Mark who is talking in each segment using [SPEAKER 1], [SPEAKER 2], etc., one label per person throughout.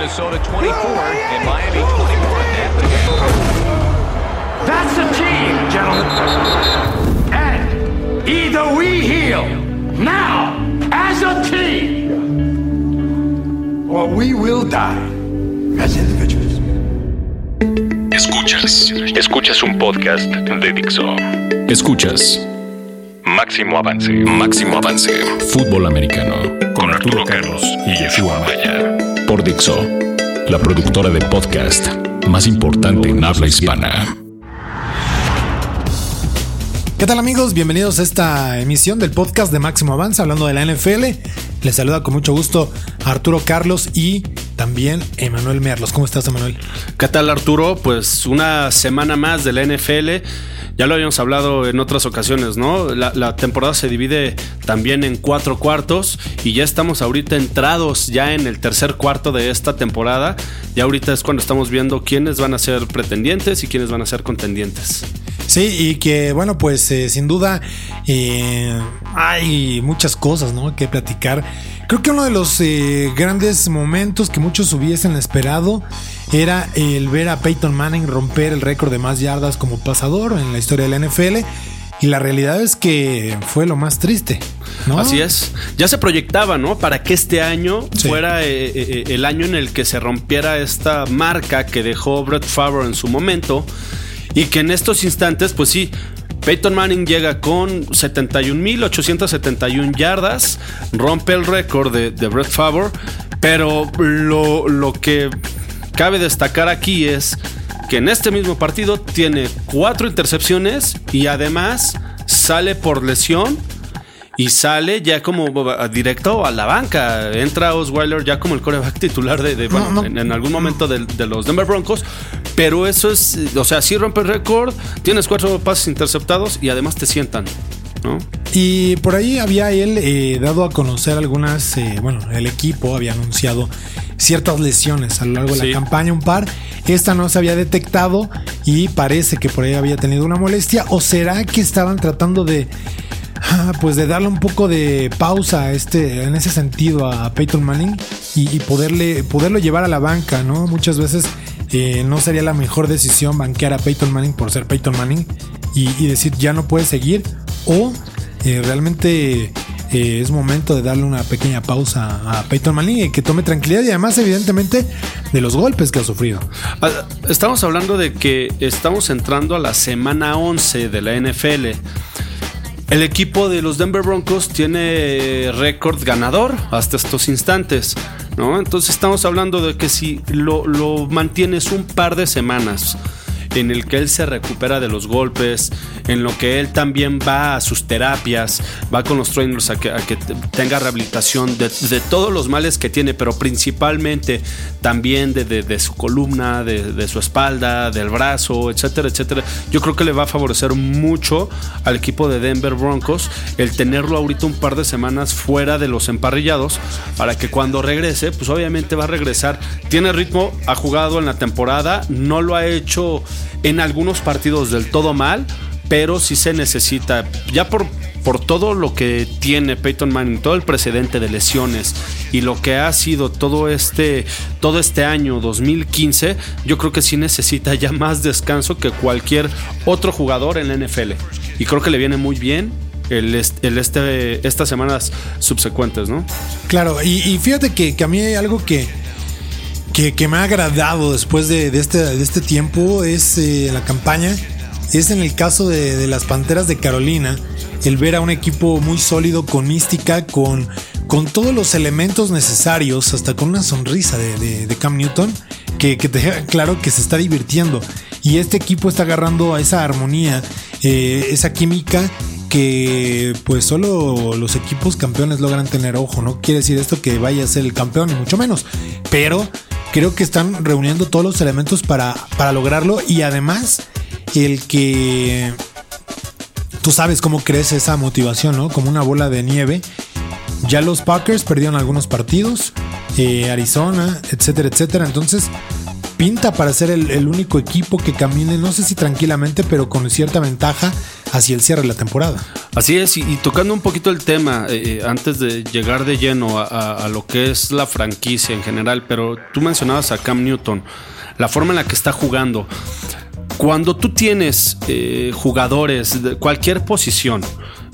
[SPEAKER 1] Minnesota 24 and Miami 21.
[SPEAKER 2] That's the team, gentlemen. And either we heal now as a team, or we will die as individuals.
[SPEAKER 3] Escuchas. Escuchas un podcast de Dixo. Escuchas. Máximo avance. Máximo avance. Fútbol americano. Con Arturo Carlos y Yeshua Maya. Por Dixo. La productora de podcast más importante en habla hispana.
[SPEAKER 4] ¿Qué tal amigos? Bienvenidos a esta emisión del podcast de Máximo Avance hablando de la NFL. Les saluda con mucho gusto Arturo Carlos y también Emanuel Merlos. ¿Cómo estás, Emanuel?
[SPEAKER 5] ¿Qué tal, Arturo? Pues una semana más de la NFL. Ya lo habíamos hablado en otras ocasiones, ¿no? La, la, temporada se divide también en cuatro cuartos y ya estamos ahorita entrados ya en el tercer cuarto de esta temporada. Ya ahorita es cuando estamos viendo quiénes van a ser pretendientes y quiénes van a ser contendientes.
[SPEAKER 4] Sí, y que bueno, pues eh, sin duda eh, hay muchas cosas ¿no? que platicar. Creo que uno de los eh, grandes momentos que muchos hubiesen esperado era el ver a Peyton Manning romper el récord de más yardas como pasador en la historia de la NFL. Y la realidad es que fue lo más triste. ¿no?
[SPEAKER 5] Así es. Ya se proyectaba, ¿no? Para que este año sí. fuera eh, eh, el año en el que se rompiera esta marca que dejó Brett Favre en su momento. Y que en estos instantes, pues sí, Peyton Manning llega con 71.871 yardas, rompe el récord de, Brett Favre, pero lo, lo que cabe destacar aquí es que en este mismo partido tiene cuatro intercepciones y además sale por lesión y sale ya como directo a la banca. Entra Osweiler ya como el coreback titular de, de no, bueno, no. En, en, algún momento de, de, los Denver Broncos. Pero eso es, o sea, sí rompe el récord, tienes cuatro pases interceptados y además te sientan. ¿no?
[SPEAKER 4] Y por ahí había él eh, dado a conocer algunas, eh, bueno, el equipo había anunciado ciertas lesiones a lo largo de sí. la campaña, un par. Esta no se había detectado y parece que por ahí había tenido una molestia. ¿O será que estaban tratando de pues de darle un poco de pausa a este, en ese sentido a Peyton Manning y, poderle, poderlo llevar a la banca, ¿no? Muchas veces eh, no sería la mejor decisión banquear a Peyton Manning por ser Peyton Manning y, y decir ya no puede seguir o eh, realmente eh, es momento de darle una pequeña pausa a Peyton Manning y que tome tranquilidad y además evidentemente de los golpes que ha sufrido.
[SPEAKER 5] Ah, estamos hablando de que estamos entrando a la semana 11 de la NFL. El equipo de los Denver Broncos tiene récord ganador hasta estos instantes, ¿no? Entonces estamos hablando de que si lo, lo, mantienes un par de semanas en el que él se recupera de los golpes, en lo que él también va a sus terapias, va con los trainers a que, tenga rehabilitación de, todos los males que tiene, pero principalmente también de su columna, de, su espalda, del brazo, etcétera, etcétera. Yo creo que le va a favorecer mucho al equipo de Denver Broncos el tenerlo ahorita un par de semanas fuera de los emparrillados para que cuando regrese, pues obviamente va a regresar. Tiene ritmo, ha jugado en la temporada, no lo ha hecho en algunos partidos del todo mal, pero sí se necesita, ya por, por todo lo que tiene Peyton Manning, todo el precedente de lesiones y lo que ha sido todo este, todo este año 2015, yo creo que sí necesita ya más descanso que cualquier otro jugador en la NFL. Y creo que le viene muy bien el, este, estas semanas subsecuentes, ¿no?
[SPEAKER 4] Claro, y, y fíjate que, que, a mí hay algo que, que, que me ha agradado después de, de, este, de este tiempo, es eh, la campaña es en el caso de, de, las Panteras de Carolina, el ver a un equipo muy sólido, con mística, con, con todos los elementos necesarios, hasta con una sonrisa de, Cam Newton, que, que, te deja claro que se está divirtiendo. Y este equipo está agarrando a esa armonía, eh, esa química que pues solo los equipos campeones logran tener ojo. No quiere decir esto que vaya a ser el campeón, ni mucho menos. Pero creo que están reuniendo todos los elementos para, para lograrlo y además el que tú sabes cómo crece esa motivación, ¿no? Como una bola de nieve. Ya los Packers perdieron algunos partidos, eh, Arizona, etcétera, etcétera. Entonces, pinta para ser el, único equipo que camine, no sé si tranquilamente, pero con cierta ventaja hacia el cierre de la temporada.
[SPEAKER 5] Así es, y, tocando un poquito el tema, eh, eh, antes de llegar de lleno a, lo que es la franquicia en general, pero tú mencionabas a Cam Newton, la forma en la que está jugando. Cuando tú tienes eh, jugadores de cualquier posición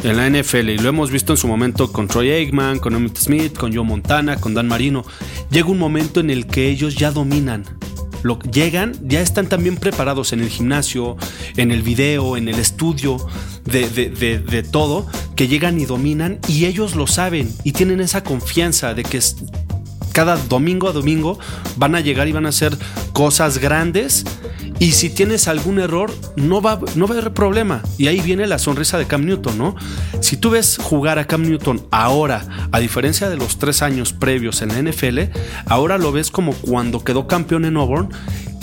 [SPEAKER 5] en la NFL, y lo hemos visto en su momento con Troy Aikman, con Emmitt Smith, con Joe Montana, con Dan Marino, llega un momento en el que ellos ya dominan llegan, ya están también preparados en el gimnasio, en el video, en el estudio de, de, todo, que llegan y dominan y ellos lo saben y tienen esa confianza de que cada domingo a domingo van a llegar y van a hacer cosas grandes y si tienes algún error, no va, no va a haber problema. Y ahí viene la sonrisa de Cam Newton, ¿no? Si tú ves jugar a Cam Newton ahora, a diferencia de los tres años previos en la NFL, ahora lo ves como cuando quedó campeón en Auburn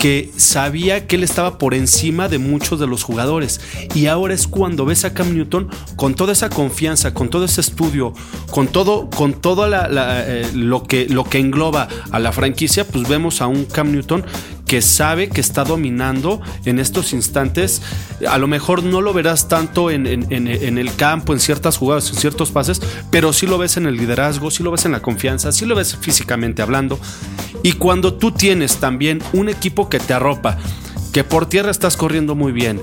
[SPEAKER 5] que sabía que él estaba por encima de muchos de los jugadores. Y ahora es cuando ves a Cam Newton con toda esa confianza, con todo ese estudio, con todo, con todo eh, lo, que, lo que engloba a la franquicia, pues vemos a un Cam Newton que sabe que está dominando en estos instantes. A lo mejor no lo verás tanto en, el campo, en ciertas jugadas, en ciertos pases, pero sí lo ves en el liderazgo, sí lo ves en la confianza, sí lo ves físicamente hablando. Y cuando tú tienes también un equipo que te arropa, que por tierra estás corriendo muy bien.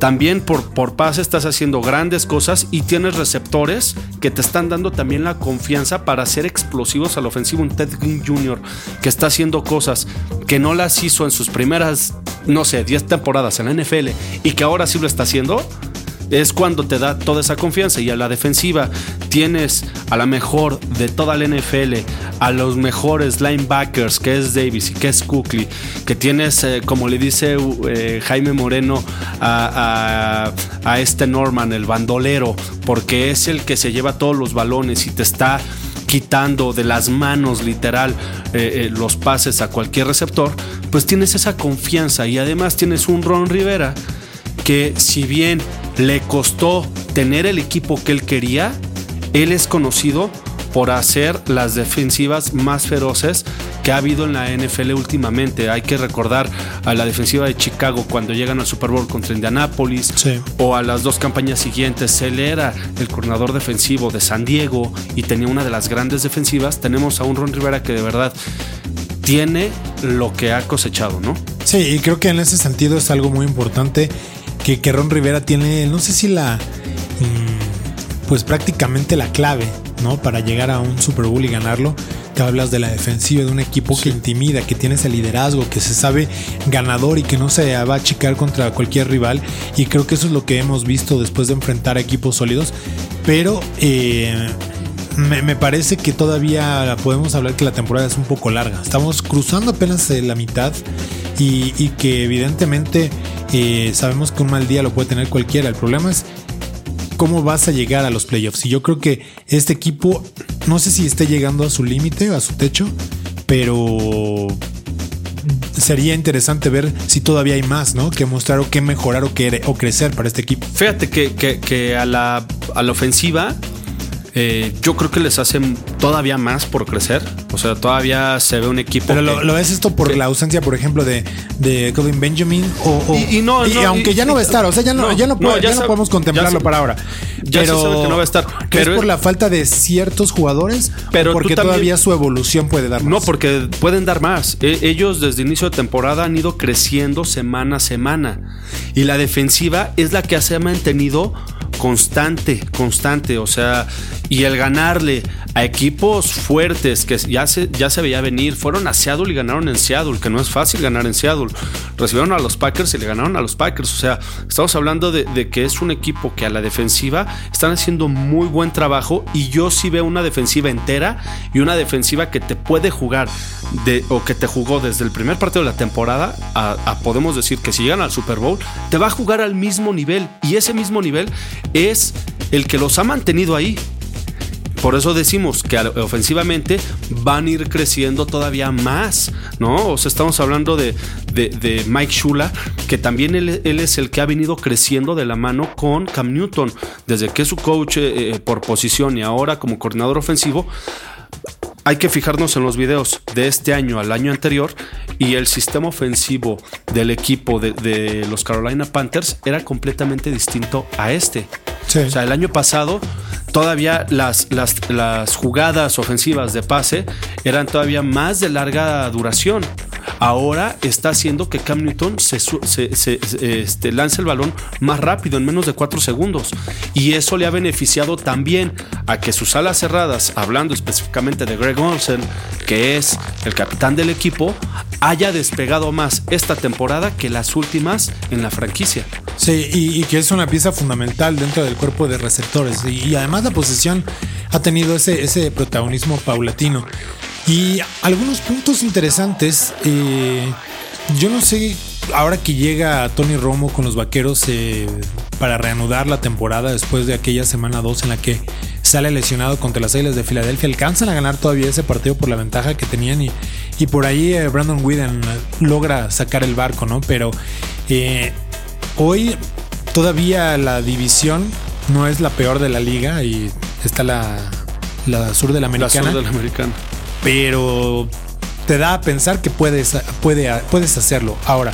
[SPEAKER 5] También por, por paz estás haciendo grandes cosas y tienes receptores que te están dando también la confianza para ser explosivos al ofensivo. Un Ted Green Jr. que está haciendo cosas que no las hizo en sus primeras, no sé, 10 temporadas en la NFL y que ahora sí lo está haciendo es cuando te da toda esa confianza. Y a la defensiva tienes a la mejor de toda la NFL, a los mejores linebackers que es Davis y que es Cookley, que tienes, eh, como le dice eh, Jaime Moreno a, este Norman, el bandolero, porque es el que se lleva todos los balones y te está quitando de las manos literal eh, los pases a cualquier receptor, pues tienes esa confianza. Y además tienes un Ron Rivera que si bien le costó tener el equipo que él quería, él es conocido por hacer las defensivas más feroces que ha habido en la NFL últimamente. Hay que recordar a la defensiva de Chicago cuando llegan al Super Bowl contra Indianapolis o a las dos campañas siguientes. Él era el coordinador defensivo de San Diego y tenía una de las grandes defensivas. Tenemos a un Ron Rivera que de verdad tiene lo que ha cosechado, ¿no?
[SPEAKER 4] Sí, y creo que en ese sentido es algo muy importante que, Ron Rivera tiene, no sé si la, mm, pues prácticamente la clave, ¿no? Para llegar a un Super Bowl y ganarlo. Te hablas de la defensiva de un equipo que intimida, que tiene ese liderazgo, que se sabe ganador y que no se va a achicar contra cualquier rival. Y creo que eso es lo que hemos visto después de enfrentar a equipos sólidos. Pero eh, me, parece que todavía podemos hablar que la temporada es un poco larga. Estamos cruzando apenas la mitad y, y que evidentemente sabemos que un mal día lo puede tener cualquiera. El problema es cómo vas a llegar a los playoffs. Y yo creo que este equipo, no sé si esté llegando a su límite, a su techo, pero sería interesante ver si todavía hay más, ¿no? Que mostrar o que mejorar o, que, o crecer para este equipo.
[SPEAKER 5] Fíjate que, que, a, la, a la ofensiva eh, yo creo que les hacen todavía más por crecer. O sea, todavía se ve un equipo.
[SPEAKER 4] Pero lo, lo, es esto por la ausencia, por ejemplo, de, de Colin Benjamin. O,
[SPEAKER 5] y, no,
[SPEAKER 4] y aunque ya no va a estar, o sea, ya no, ya no, podemos contemplarlo para ahora.
[SPEAKER 5] Ya pero, se sabe que no va a estar.
[SPEAKER 4] Pero es por la falta de ciertos jugadores. Pero porque todavía su evolución puede dar más.
[SPEAKER 5] No, porque pueden dar más. E, ellos desde inicio de temporada han ido creciendo semana a semana. Y la defensiva es la que se ha mantenido constante, constante. O sea, y el ganarle a equipos fuertes que ya se, ya se veía venir, fueron a Seattle y ganaron en Seattle, que no es fácil ganar en Seattle. Recibieron a los Packers y le ganaron a los Packers. O sea, estamos hablando de, que es un equipo que a la defensiva están haciendo muy buen trabajo y yo sí veo una defensiva entera y una defensiva que te puede jugar de, o que te jugó desde el primer partido de la temporada a podemos decir que si llegan al Super Bowl, te va a jugar al mismo nivel y ese mismo nivel es el que los ha mantenido ahí. Por eso decimos que ofensivamente van a ir creciendo todavía más, ¿no? O sea, estamos hablando de, Mike Shula, que también él, es el que ha venido creciendo de la mano con Cam Newton, desde que es su coach eh, eh, por posición y ahora como coordinador ofensivo hay que fijarnos en los videos de este año al año anterior y el sistema ofensivo del equipo de, los Carolina Panthers era completamente distinto a este.
[SPEAKER 4] Sí.
[SPEAKER 5] O sea, el año pasado todavía las, las, jugadas ofensivas de pase eran todavía más de larga duración. Ahora está haciendo que Cam Newton se- se- se- este, lance el balón más rápido, en menos de 4 segundos. Y eso le ha beneficiado también a que sus alas cerradas, hablando específicamente de Greg Olsen, que es el capitán del equipo, haya despegado más esta temporada que las últimas en la franquicia.
[SPEAKER 4] Sí, y, que es una pieza fundamental dentro del cuerpo de receptores. Y, y además la posición ha tenido ese, ese protagonismo paulatino. Y algunos puntos interesantes. eh, yo no sé, ahora que llega Tony Romo con los vaqueros eh, para reanudar la temporada después de aquella semana 2 en la que sale lesionado contra las Águilas de Filadelfia, alcanzan a ganar todavía ese partido por la ventaja que tenían y, y por ahí eh, Brandon Whedon eh, logra sacar el barco, ¿no? Pero eh, Hoy todavía la división no es la peor de la liga y está la, la sur de la
[SPEAKER 5] La
[SPEAKER 4] americana,
[SPEAKER 5] sur del americano.
[SPEAKER 4] pero te da a pensar que puedes, puede, puedes hacerlo. Ahora,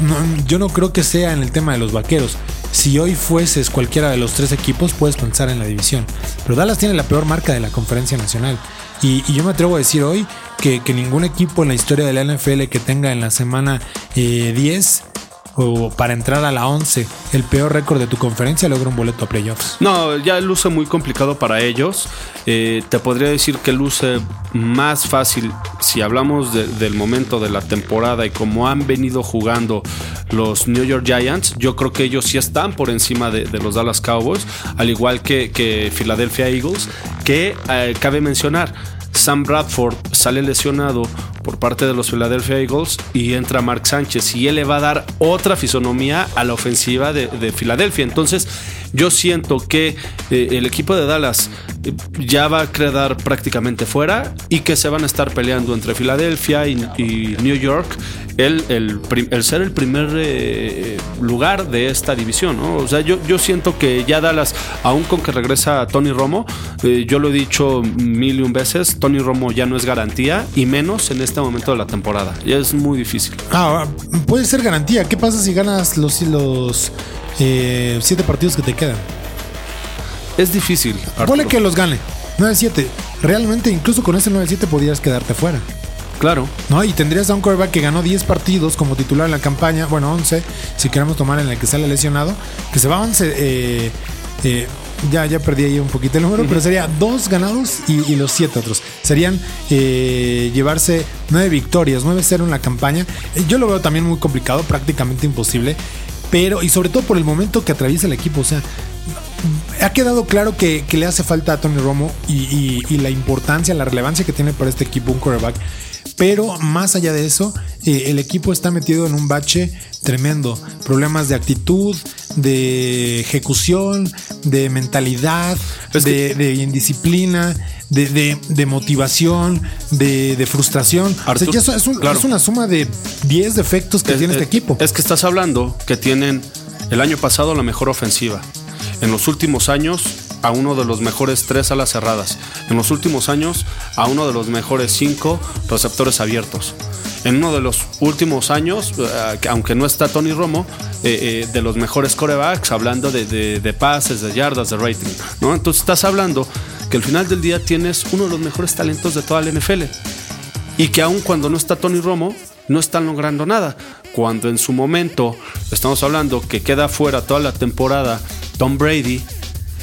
[SPEAKER 4] no- yo no creo que sea en el tema de los vaqueros. Si hoy fueses cualquiera de los tres equipos, puedes pensar en la división. Pero Dallas tiene la peor marca de la conferencia nacional. Y, y yo me atrevo a decir hoy que, ningún equipo en la historia de la NFL que tenga en la semana eh, 10 o para entrar a la 11 el peor récord de tu conferencia logra un boleto a playoffs.
[SPEAKER 5] No, ya luce muy complicado para ellos. Eh, te podría decir que luce más fácil si hablamos de- del momento de la temporada y cómo han venido jugando los New York Giants. Yo creo que ellos sí están por encima de, los Dallas Cowboys, al igual que, que Philadelphia Eagles, que eh, cabe mencionar. Sam Bradford sale lesionado por parte de los Philadelphia Eagles y entra Mark Sánchez y él le va a dar otra fisonomía a la ofensiva de, de Filadelfia. Entonces yo siento que eh, el equipo de Dallas ya va a quedar prácticamente fuera y que se van a estar peleando entre Filadelfia y, New York el, el ser el primer eh, lugar de esta división. ¿no? O sea, yo, yo siento que ya Dallas, aún con que regresa Tony Romo, eh, yo lo he dicho mil y un veces, Tony Romo ya no es garantía y menos en este momento de la temporada. Ya es muy difícil.
[SPEAKER 4] Ah, puede ser garantía. ¿Qué pasa si ganas los, los eh, siete partidos que te quedan?
[SPEAKER 5] Es difícil.
[SPEAKER 4] Ponle que los gane. 9-7. Realmente, incluso con ese 9-7 podrías quedarte fuera.
[SPEAKER 5] Claro.
[SPEAKER 4] ¿No? Y tendrías a un quarterback que ganó 10 partidos como titular en la campaña. Bueno, 11, si queremos tomar en el que sale lesionado. Que se va a 11. eh, eh, ya, ya perdí ahí un poquito el número, pero sería dos ganados y, y los siete otros. Serían eh, llevarse nueve victorias, 9-0 en la campaña. Eh, Yo lo veo también muy complicado, prácticamente imposible. Pero, y sobre todo por el momento que atraviesa el equipo. O sea, ha quedado claro que, que le hace falta a Tony Romo y, y- y la importancia, la relevancia que tiene para este equipo un quarterback. Pero más allá de eso, eh, el equipo está metido en un bache tremendo. Problemas de actitud, de ejecución, de mentalidad,
[SPEAKER 5] Es
[SPEAKER 4] de, de indisciplina, de, de- de motivación, de, de frustración. O sea,
[SPEAKER 5] Artur,
[SPEAKER 4] ya es, es un-
[SPEAKER 5] claro.
[SPEAKER 4] es una suma de 10 defectos que
[SPEAKER 5] Es-
[SPEAKER 4] tiene este
[SPEAKER 5] es-
[SPEAKER 4] equipo.
[SPEAKER 5] Es que estás hablando que tienen el año pasado la mejor ofensiva. En los últimos años a uno de los mejores tres alas cerradas. En los últimos años a uno de los mejores cinco receptores abiertos. En uno de los últimos años, eh, que aunque no está Tony Romo, eh, eh, de los mejores corebacks, hablando de, de- de pases, de yardas, de rating. Entonces estás hablando que al final del día tienes uno de los mejores talentos de toda la NFL y que aun cuando no está Tony Romo, no están logrando nada. Cuando en su momento estamos hablando que queda fuera toda la temporada Tom Brady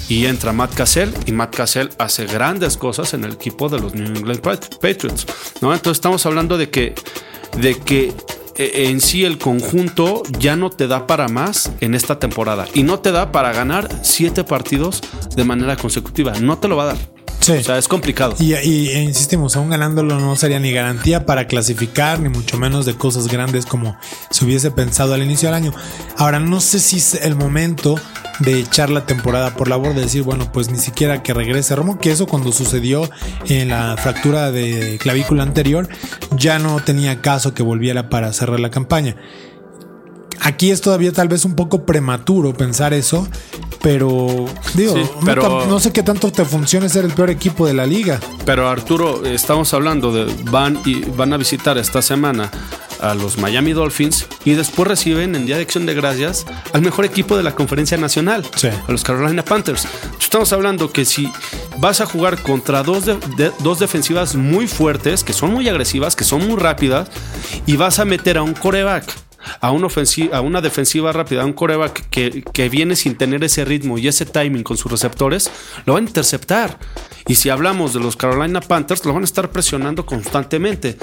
[SPEAKER 5] y entra Matt Cassell y Matt Cassell hace grandes cosas en el equipo de los New England Pat- Patriots. ¿no? Entonces estamos hablando de que, de que eh, en sí el conjunto ya no te da para más en esta temporada y no te da para ganar siete partidos de manera consecutiva. No te lo va a dar.
[SPEAKER 4] Sí.
[SPEAKER 5] O sea, es complicado.
[SPEAKER 4] Y, y- e insistimos, aún ganándolo no sería ni garantía para clasificar, ni mucho menos de cosas grandes como se hubiese pensado al inicio del año. Ahora, no sé si es el momento de echar la temporada por la borda, de decir, bueno, pues ni siquiera que regrese Romo, que eso cuando sucedió en la fractura de clavícula anterior, ya no tenía caso que volviera para cerrar la campaña. Aquí es todavía tal vez un poco prematuro pensar eso, pero digo,
[SPEAKER 5] Sí, pero-
[SPEAKER 4] no sé qué tanto te funcione ser el peor equipo de la liga.
[SPEAKER 5] Pero Arturo, estamos hablando de van y van a visitar esta semana a los Miami Dolphins y después reciben en Día de Acción de Gracias al mejor equipo de la Conferencia Nacional, a los Carolina Panthers. Estamos hablando que si vas a jugar contra dos, dos defensivas muy fuertes, que son muy agresivas, que son muy rápidas, y vas a meter a un coreback a ofensiva, a una defensiva rápida, a un coreback que, que viene sin tener ese ritmo y ese timing con sus receptores, lo van a interceptar. Y si hablamos de los Carolina Panthers, lo van a estar presionando constantemente.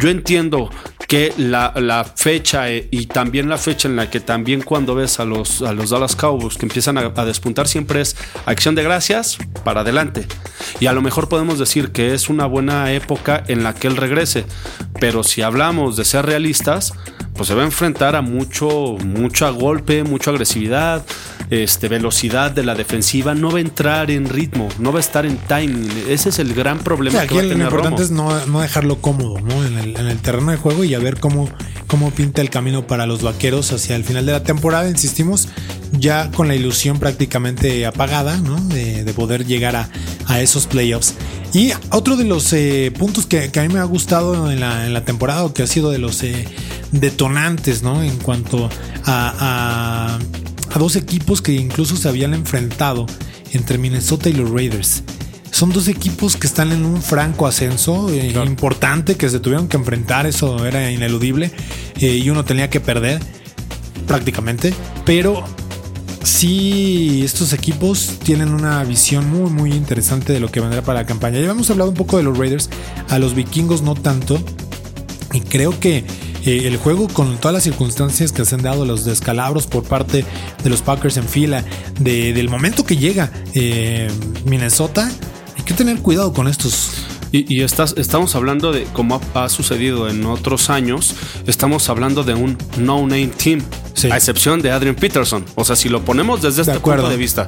[SPEAKER 5] Yo entiendo que la, fecha eh, y también la fecha en la que también cuando ves a los, a los Dallas Cowboys que empiezan a despuntar siempre es acción de gracias para adelante. Y a lo mejor podemos decir que es una buena época en la que él regrese. Pero si hablamos de ser realistas, pues se va a enfrentar a mucho, mucho golpe, mucha agresividad, este, velocidad de la defensiva, no va a entrar en ritmo, no va a estar en timing. Ese es el gran problema.
[SPEAKER 4] que va a tener lo importante es no, dejarlo cómodo ¿no? En, el, terreno de juego y a ver cómo, cómo pinta el camino para los vaqueros hacia el final de la temporada. Insistimos, ya con la ilusión prácticamente apagada ¿no? de, poder llegar a, esos playoffs. Y otro de los eh, puntos que, a mí me ha gustado en la, en la temporada, o que ha sido de los eh, detonantes, ¿no? En cuanto a, a, dos equipos que incluso se habían enfrentado entre Minnesota y los Raiders. Son dos equipos que están en un franco ascenso eh, importante, que se tuvieron que enfrentar, eso era ineludible, eh, y uno tenía que perder prácticamente, pero sí, estos equipos tienen una visión muy, muy interesante de lo que vendrá para la campaña. Ya hemos hablado un poco de los Raiders, a los vikingos no tanto, y creo que eh, el juego con todas las circunstancias que se han dado, los descalabros por parte de los Packers en fila, del momento que llega eh, Minnesota, hay que tener cuidado con estos.
[SPEAKER 5] Y, estamos hablando de, como ha, sucedido en otros años, estamos hablando de un no-name team, a excepción de Adrian Peterson. O sea, si lo ponemos desde este punto de vista,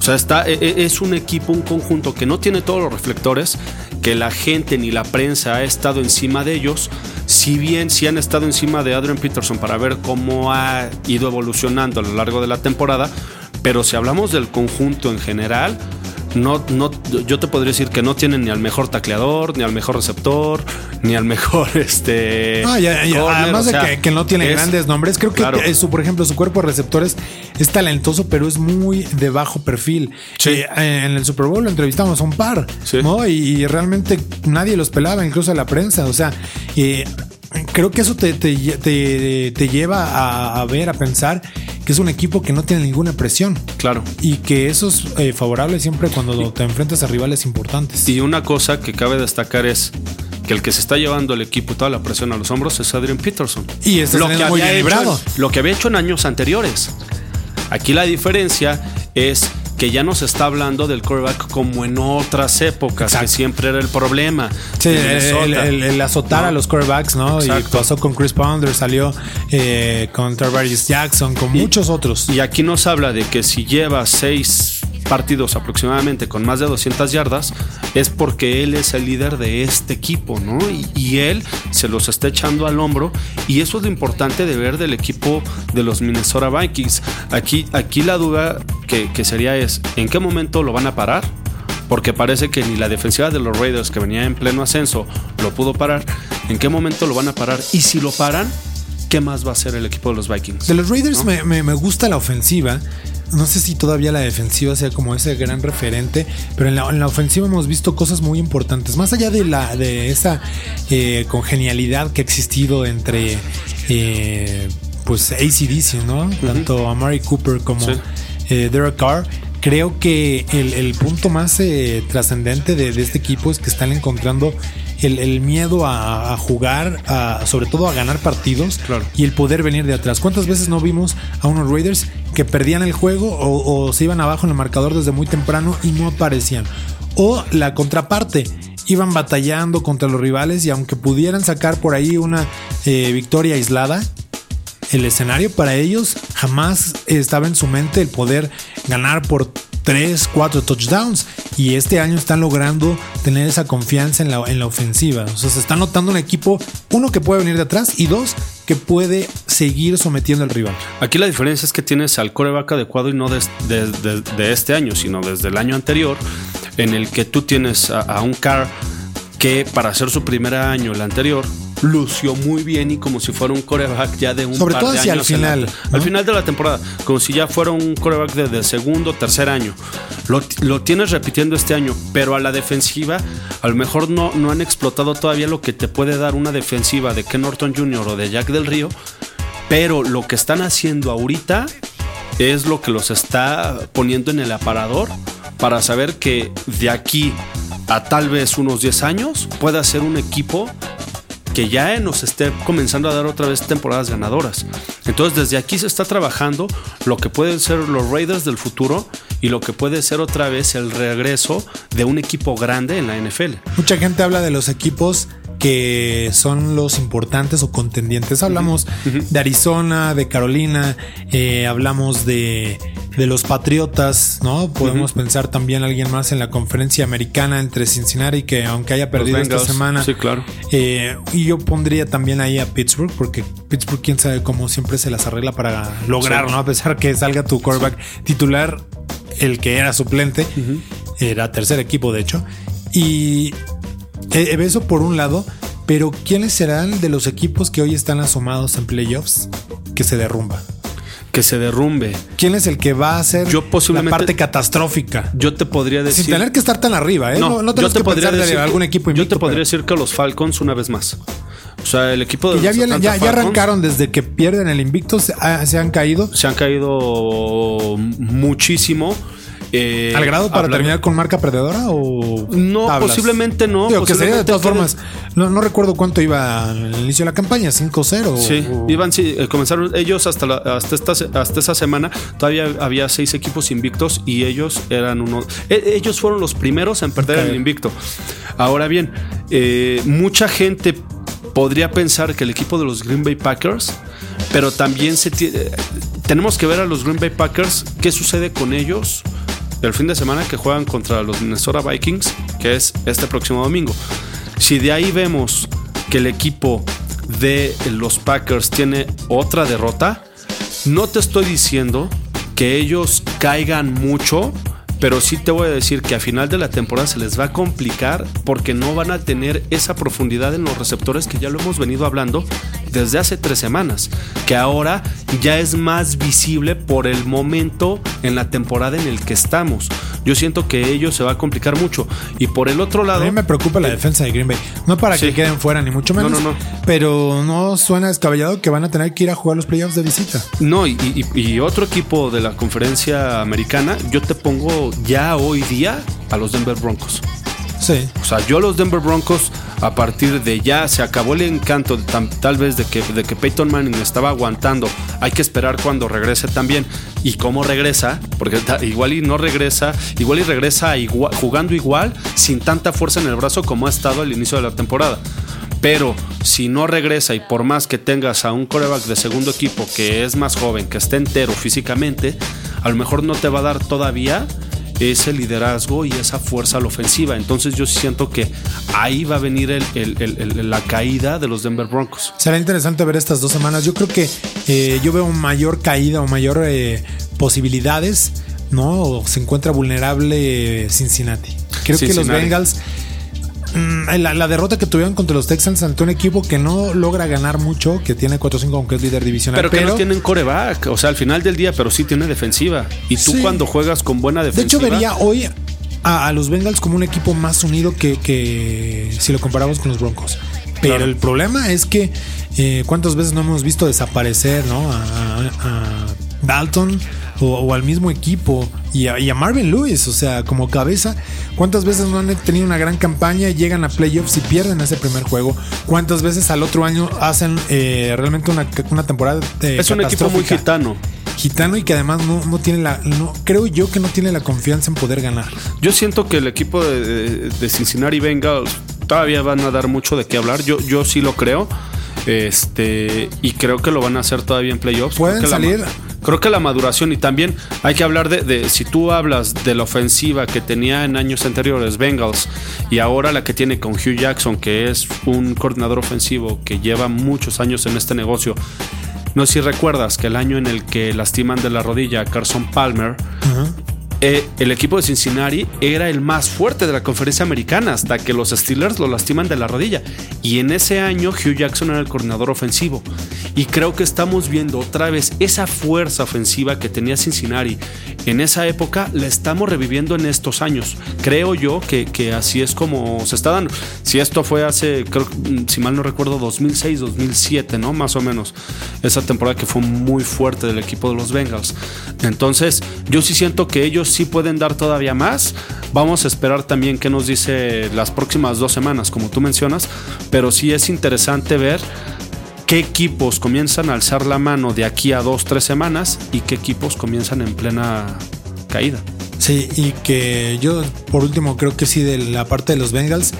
[SPEAKER 5] o sea, está, e, e, es un equipo, un conjunto que no tiene todos los reflectores, que la gente ni la prensa ha estado encima de ellos, si bien sí han estado encima de Adrian Peterson para ver cómo ha ido evolucionando a lo largo de la temporada, pero si hablamos del conjunto en general, no, no, yo te podría decir que no tienen ni al mejor tacleador, ni al mejor receptor, ni al mejor este.
[SPEAKER 4] además de que, no tiene grandes nombres, creo que su, por ejemplo, su cuerpo de receptores es talentoso, pero es muy de bajo perfil. Eh, en el Super Bowl lo entrevistamos a un par, ¿no? Y, realmente nadie los pelaba, incluso la prensa. O sea, eh, creo que eso te, te, lleva a, ver, a pensar que es un equipo que no tiene ninguna presión.
[SPEAKER 5] Claro.
[SPEAKER 4] Y que eso es eh, favorable siempre cuando te enfrentas a rivales importantes.
[SPEAKER 5] Y una cosa que cabe destacar es que el que se está llevando el equipo toda la presión a los hombros es Adrian Peterson.
[SPEAKER 4] Y este lo que, había hecho,
[SPEAKER 5] lo que había hecho en años anteriores. Aquí la diferencia es que ya no se está hablando del quarterback como en otras épocas, que siempre era el problema.
[SPEAKER 4] Sí, el, azotar a los quarterbacks, ¿no? Y pasó con Chris Ponder, salió eh, con Tarvarius Jackson, con muchos otros.
[SPEAKER 5] Y aquí nos habla de que si lleva seis partidos aproximadamente con más de 200 yardas, es porque él es el líder de este equipo, ¿no? Y, él se los está echando al hombro y eso es lo importante de ver del equipo de los Minnesota Vikings. Aquí, aquí la duda que, que sería es, ¿en qué momento lo van a parar? porque parece que ni la defensiva de los Raiders, que venía en pleno ascenso, lo pudo parar. ¿En qué momento lo van a parar? Y si lo paran, ¿qué más va a hacer el equipo de los Vikings?
[SPEAKER 4] De los Raiders me, me, me, gusta la ofensiva. No sé si todavía la defensiva sea como ese gran referente, pero en la, ofensiva hemos visto cosas muy importantes. Más allá de, la, de esa eh, congenialidad que ha existido entre eh, pues ACDC, ¿no? Tanto Amari Cooper como eh, Derek Carr. Creo que el, punto más eh, trascendente de, de, este equipo es que están encontrando el, miedo a, jugar, sobre todo a ganar partidos y el poder venir de atrás. ¿Cuántas veces no vimos a unos Raiders que perdían el juego o, se iban abajo en el marcador desde muy temprano y no aparecían? O la contraparte, iban batallando contra los rivales y aunque pudieran sacar por ahí una eh, victoria aislada, el escenario para ellos jamás estaba en su mente el poder ganar por 3, 4 touchdowns. Y este año están logrando tener esa confianza en la, en la ofensiva. O sea, se está notando un equipo, uno que puede venir de atrás y dos, que puede seguir sometiendo al rival.
[SPEAKER 5] Aquí la diferencia es que tienes al coreback adecuado y no de, de, este año, sino desde el año anterior, en el que tú tienes a, un car que para hacer su primer año, el anterior, lució muy bien y como si fuera un coreback ya de un
[SPEAKER 4] Sobre
[SPEAKER 5] par
[SPEAKER 4] todo
[SPEAKER 5] de
[SPEAKER 4] hacia el
[SPEAKER 5] años en la-
[SPEAKER 4] final,
[SPEAKER 5] al final de la temporada, como si ya fuera un coreback de, de segundo, tercer año. Lo, lo tienes repitiendo este año, pero a la defensiva, a lo mejor no, no han explotado todavía lo que te puede dar una defensiva de Ken Norton Jr. o de Jack del Río, pero lo que están haciendo ahorita es lo que los está poniendo en el aparador para saber que de aquí a tal vez unos 10 años pueda ser un equipo que ya nos esté comenzando a dar otra vez temporadas ganadoras. Entonces desde aquí se está trabajando lo que pueden ser los Raiders del futuro y lo que puede ser otra vez el regreso de un equipo grande en la NFL.
[SPEAKER 4] Mucha gente habla de los equipos que son los importantes o contendientes. Hablamos de Arizona, de Carolina, eh, hablamos de, de los Patriotas, ¿no? Podemos pensar también alguien más en la conferencia americana entre Cincinnati, que aunque haya perdido esta semana.
[SPEAKER 5] sí, claro.
[SPEAKER 4] eh, y yo pondría también ahí a Pittsburgh, porque Pittsburgh, quién sabe cómo siempre se las arregla para lograr,
[SPEAKER 5] Sí.
[SPEAKER 4] ¿no? A pesar que salga tu quarterback titular, el que era suplente, era tercer equipo, de hecho. Y eh, eso por un lado, pero ¿quiénes serán de los equipos que hoy están asomados en playoffs que se derrumba?
[SPEAKER 5] Que se derrumbe.
[SPEAKER 4] ¿Quién es el que va a ser
[SPEAKER 5] Yo posiblemente-
[SPEAKER 4] la parte catastrófica?
[SPEAKER 5] Yo te podría decir...
[SPEAKER 4] Sin tener que estar tan arriba, ¿eh? No, no
[SPEAKER 5] yo te
[SPEAKER 4] que
[SPEAKER 5] podría
[SPEAKER 4] de
[SPEAKER 5] decir que-
[SPEAKER 4] algún equipo
[SPEAKER 5] Yo te
[SPEAKER 4] invicto,
[SPEAKER 5] podría
[SPEAKER 4] pero-
[SPEAKER 5] decir que los Falcons una vez más. O sea, el equipo de
[SPEAKER 4] que ya,
[SPEAKER 5] los
[SPEAKER 4] ya, ya
[SPEAKER 5] Falcons
[SPEAKER 4] arrancaron desde que pierden el invicto, se, ah, se han caído
[SPEAKER 5] Se han caído muchísimo. Eh,
[SPEAKER 4] al grado para
[SPEAKER 5] hablando-
[SPEAKER 4] terminar con marca perdedora o
[SPEAKER 5] No, posiblemente no,
[SPEAKER 4] Digo, que sería de todas formas. No, no recuerdo cuánto iba al inicio de la campaña, 5-0.
[SPEAKER 5] Sí,
[SPEAKER 4] o-
[SPEAKER 5] iban, sí, eh, comenzaron ellos hasta, la- hasta, esta, hasta esa semana. Todavía había seis equipos invictos y ellos eran uno. e- ellos fueron los primeros en perder el invicto. Ahora bien, eh, mucha gente podría pensar que el equipo de los Green Bay Packers, pero también se tie- eh, tenemos que ver a los Green Bay Packers qué sucede con ellos el fin de semana que juegan contra los Minnesota Vikings, que es este próximo domingo. Si de ahí vemos que el equipo de los Packers tiene otra derrota, no te estoy diciendo que ellos caigan mucho, pero sí te voy a decir que a final de la temporada se les va a complicar porque no van a tener esa profundidad en los receptores que ya lo hemos venido hablando desde hace tres semanas, que ahora ya es más visible por el momento en la temporada en el que estamos. Yo siento que ello se va a complicar mucho. Y por el otro
[SPEAKER 4] A
[SPEAKER 5] lado...
[SPEAKER 4] mí me preocupa la defensa de Green Bay. No para
[SPEAKER 5] Sí.
[SPEAKER 4] que queden fuera, ni mucho menos.
[SPEAKER 5] No, no, no.
[SPEAKER 4] Pero no suena descabellado que van a tener que ir a jugar los playoffs de visita.
[SPEAKER 5] No, y, y- y otro equipo de la conferencia americana, yo te pongo ya hoy día a los Denver Broncos. O sea, yo los Denver Broncos, a partir de ya se acabó el encanto tam- tal vez de que, de que Peyton Manning estaba aguantando. Hay que esperar cuando regrese también. Y cómo regresa, porque igual y no regresa, igual y regresa igua- jugando igual, sin tanta fuerza en el brazo como ha estado al inicio de la temporada. Pero si no regresa y por más que tengas a un coreback de segundo equipo que es más joven, que esté entero físicamente, a lo mejor no te va a dar todavía ese liderazgo y esa fuerza a la ofensiva. Entonces yo siento que ahí va a venir el- el- el- el- la caída de los Denver Broncos.
[SPEAKER 4] Será interesante ver estas dos semanas. Yo creo que eh, yo veo mayor caída o mayor eh, posibilidades, ¿no? O se encuentra vulnerable Cincinnati. Creo que los. Bengals. Mm, La, la derrota que tuvieron contra los Texans ante un equipo que no logra ganar mucho, que tiene 4-5 aunque es líder divisional.
[SPEAKER 5] Pero que no tienen coreback, o sea, al final del día, pero sí tiene defensiva. Y tú
[SPEAKER 4] Sí.
[SPEAKER 5] cuando juegas con buena
[SPEAKER 4] De
[SPEAKER 5] defensiva...
[SPEAKER 4] hecho, vería hoy a, a los Bengals como un equipo más unido que, que si lo comparamos con los Broncos. Pero
[SPEAKER 5] Claro.
[SPEAKER 4] el problema es que eh, cuántas veces no hemos visto desaparecer ¿no? a, a- a Dalton o, o al mismo equipo y a, y a Marvin Lewis, o sea, como cabeza. ¿Cuántas veces no han tenido una gran campaña y llegan a playoffs y pierden ese primer juego? ¿Cuántas veces al otro año hacen eh, realmente una, una temporada eh,
[SPEAKER 5] Es un equipo muy gitano.
[SPEAKER 4] gitano y que además no, no tiene la, no, creo yo que no tiene la confianza en poder ganar.
[SPEAKER 5] Yo siento que el equipo de, de- Cincinnati Bengals todavía van a dar mucho de qué hablar. Yo, yo sí lo creo. Este, y creo que lo van a hacer todavía en playoffs.
[SPEAKER 4] Pueden salir.
[SPEAKER 5] Creo que la maduración y también hay que hablar de, si tú hablas de la ofensiva que tenía en años anteriores Bengals y ahora la que tiene con Hugh Jackson, que es un coordinador ofensivo que lleva muchos años en este negocio. No sé si recuerdas que el año en el que lastiman de la rodilla a Carson Palmer, eh, el equipo de Cincinnati era el más fuerte de la conferencia americana hasta que los Steelers lo lastiman de la rodilla. Y en ese año Hugh Jackson era el coordinador ofensivo. Y creo que estamos viendo otra vez esa fuerza ofensiva que tenía Cincinnati en esa época, la estamos reviviendo en estos años. Creo yo que, que así es como se está dando. Si esto fue hace, creo, si mal no recuerdo, 2006, 2007, ¿no? Más o menos. Esa temporada que fue muy fuerte del equipo de los Bengals. Entonces, yo sí siento que ellos sí pueden dar todavía más. Vamos a esperar también qué nos dice las próximas dos semanas, como tú mencionas, pero sí es interesante ver qué equipos comienzan a alzar la mano de aquí a dos, tres semanas y qué equipos comienzan en plena caída.
[SPEAKER 4] Sí, y que yo por último creo que sí de la parte de los Bengals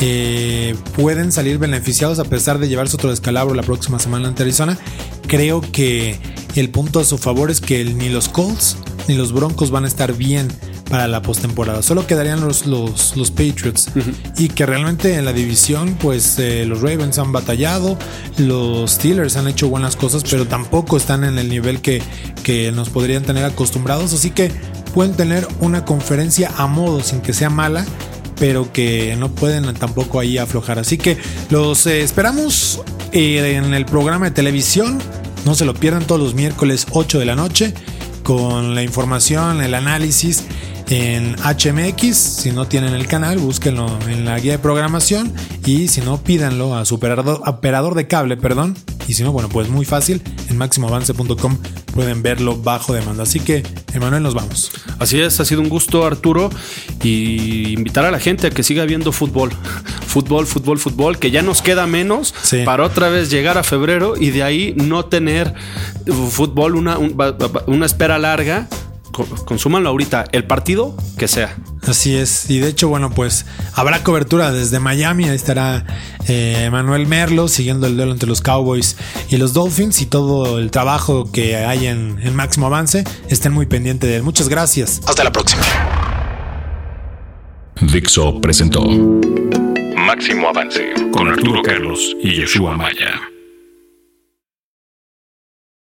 [SPEAKER 4] eh, pueden salir beneficiados a pesar de llevarse otro descalabro la próxima semana ante Arizona. Creo que el punto a su favor es que ni los Colts ni los Broncos van a estar bien para la postemporada. Solo quedarían los, los, los Patriots. Y que realmente en la división, pues eh, los Ravens han batallado, los Steelers han hecho buenas cosas, pero tampoco están en el nivel que, que nos podrían tener acostumbrados. Así que pueden tener una conferencia a modo sin que sea mala pero que no pueden tampoco ahí aflojar. Así que los eh, esperamos eh, en el programa de televisión. No se lo pierdan todos los miércoles 8 de la noche con la información, el análisis en HMX. Si no tienen el canal, búsquenlo en la guía de programación y si no, pídanlo a su operador, operador de cable, perdón. Y si no, bueno, pues muy fácil, en máximoavance.com pueden verlo bajo demanda. Así que, Emanuel, nos vamos.
[SPEAKER 5] Así es, ha sido un gusto, Arturo, y invitar a la gente a que siga viendo fútbol. Fútbol, fútbol, fútbol, que ya nos queda menos
[SPEAKER 4] Sí.
[SPEAKER 5] para otra vez llegar a febrero y de ahí no tener fútbol, una, un- una espera larga. Co- Consúmanlo ahorita, el partido que sea.
[SPEAKER 4] Así es, y de hecho, bueno, pues habrá cobertura desde Miami. Ahí estará eh, Manuel Merlo siguiendo el duelo entre los Cowboys y los Dolphins y todo el trabajo que hay en, en máximo avance. Estén muy pendientes de él. Muchas gracias. Hasta la próxima.
[SPEAKER 3] Dixo presentó Máximo Avance con Arturo Carlos y Yeshua Maya.